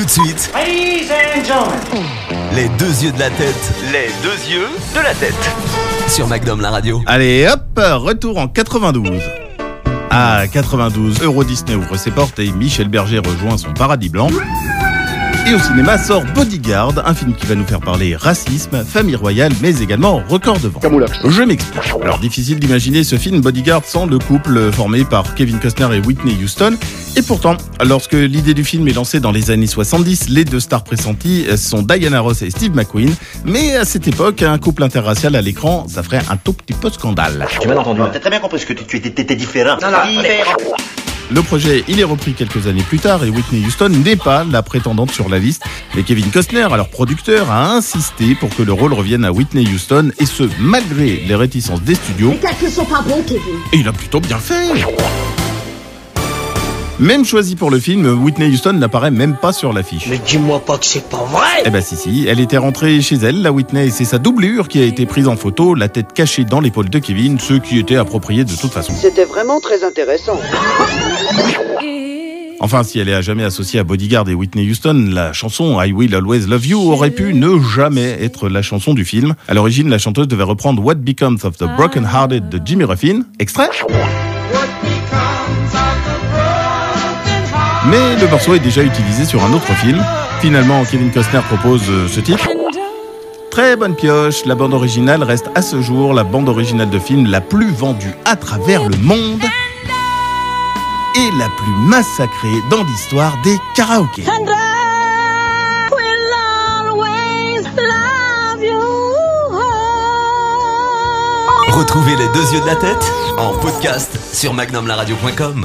Tout de suite, Ladies and gentlemen. les deux yeux de la tête. Les deux yeux de la tête. Sur MacDom la radio. Allez hop, retour en 92. À 92, Euro Disney ouvre ses portes et Michel Berger rejoint son paradis blanc. Et au cinéma sort Bodyguard, un film qui va nous faire parler racisme, famille royale, mais également record de vente. Je m'explique. Alors difficile d'imaginer ce film Bodyguard sans le couple formé par Kevin Costner et Whitney Houston. Et pourtant, lorsque l'idée du film est lancée dans les années 70, les deux stars pressenties sont Diana Ross et Steve McQueen. Mais à cette époque, un couple interracial à l'écran, ça ferait un tout petit peu scandale. Tu m'as entendu T'as très bien compris ce que tu, tu étais, différent. Non, non, différent. Le projet, il est repris quelques années plus tard et Whitney Houston n'est pas la prétendante sur la liste. Mais Kevin Costner, alors producteur, a insisté pour que le rôle revienne à Whitney Houston et ce, malgré les réticences des studios. Les sont pas bons, Kevin. Et il a plutôt bien fait Même choisi pour le film, Whitney Houston n'apparaît même pas sur l'affiche. Mais dis-moi pas que c'est pas vrai Eh ben si si, elle était rentrée chez elle, la Whitney, et c'est sa doublure qui a été prise en photo, la tête cachée dans l'épaule de Kevin, ce qui était approprié de toute façon. C'était vraiment très intéressant. Enfin, si elle est à jamais associée à Bodyguard et Whitney Houston, la chanson I Will Always Love You aurait pu ne jamais être la chanson du film. À l'origine, la chanteuse devait reprendre What Becomes of the Broken Hearted de Jimmy Ruffin, extrait. Mais le morceau est déjà utilisé sur un autre film. Finalement, Kevin Costner propose euh, ce titre. Très bonne pioche, la bande originale reste à ce jour la bande originale de film la plus vendue à travers le monde et la plus massacrée dans l'histoire des karaokés. Retrouvez les deux yeux de la tête en podcast sur MacDomLaRadio.com.